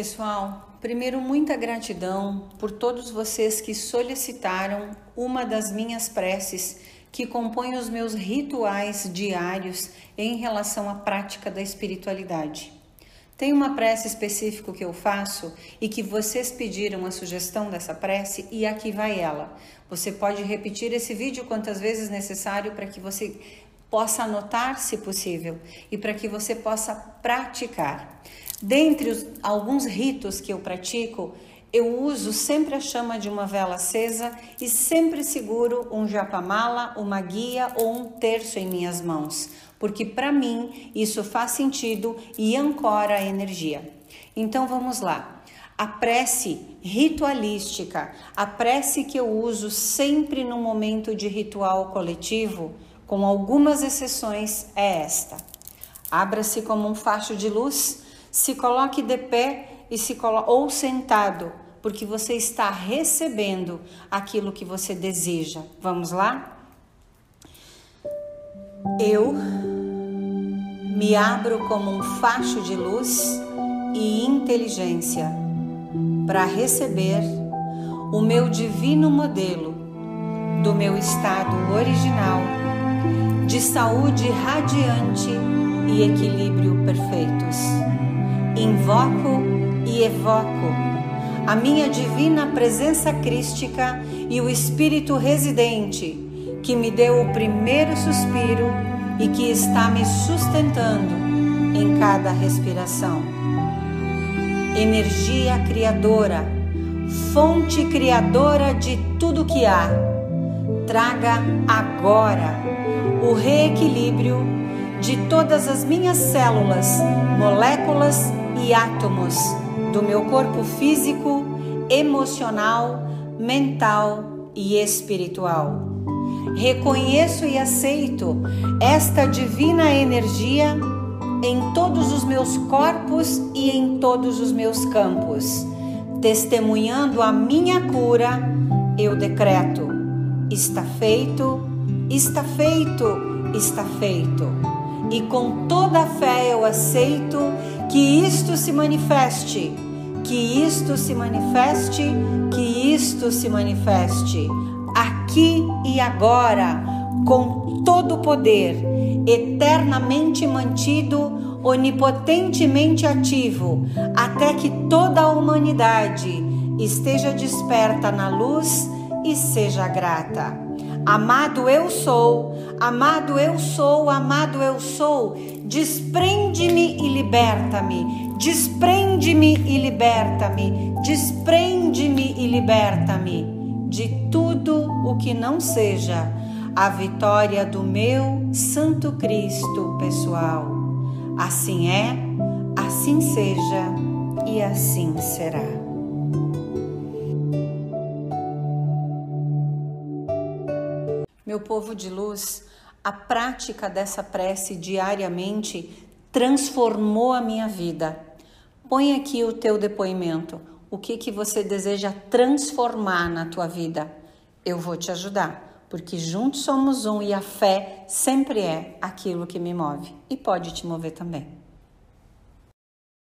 Pessoal, primeiro, muita gratidão por todos vocês que solicitaram uma das minhas preces que compõem os meus rituais diários em relação à prática da espiritualidade. Tem uma prece específica que eu faço e que vocês pediram a sugestão dessa prece e aqui vai ela. Você pode repetir esse vídeo quantas vezes necessário para que você possa anotar, se possível, e para que você possa praticar. Dentre os, alguns ritos que eu pratico, eu uso sempre a chama de uma vela acesa e sempre seguro um japamala, uma guia ou um terço em minhas mãos porque para mim isso faz sentido e ancora a energia. Então vamos lá. A prece ritualística, a prece que eu uso sempre no momento de ritual coletivo, com algumas exceções, é esta. Abra-se como um facho de luz, se coloque de pé e se ou sentado, porque você está recebendo aquilo que você deseja. Vamos lá? Eu me abro como um facho de luz e inteligência para receber o meu divino modelo do meu estado original de saúde radiante e equilíbrio perfeitos. Invoco e evoco a minha divina presença crística e o espírito residente que me deu o primeiro suspiro e que está me sustentando em cada respiração. Energia criadora, fonte criadora de tudo que há, traga agora o reequilíbrio de todas as minhas células, moléculas e átomos do meu corpo físico, emocional, mental e espiritual reconheço e aceito esta divina energia em todos os meus corpos e em todos os meus campos. Testemunhando a minha cura, eu decreto: está feito, está feito, está feito. E com toda a fé eu aceito que isto se manifeste, que isto se manifeste, que isto se manifeste aqui e agora, com todo o poder, eternamente mantido, onipotentemente ativo, até que toda a humanidade esteja desperta na luz e seja grata. Amado eu sou, amado eu sou, amado eu sou, desprende-me e liberta-me, desprende-me e liberta-me, desprende-me e liberta-me de tudo o que não seja a vitória do meu Santo Cristo pessoal. Assim é, assim seja e assim será. Meu povo de luz, a prática dessa prece diariamente transformou a minha vida. Põe aqui o teu depoimento o que que você deseja transformar na tua vida. Eu vou te ajudar, porque juntos somos um e a fé sempre é aquilo que me move e pode te mover também.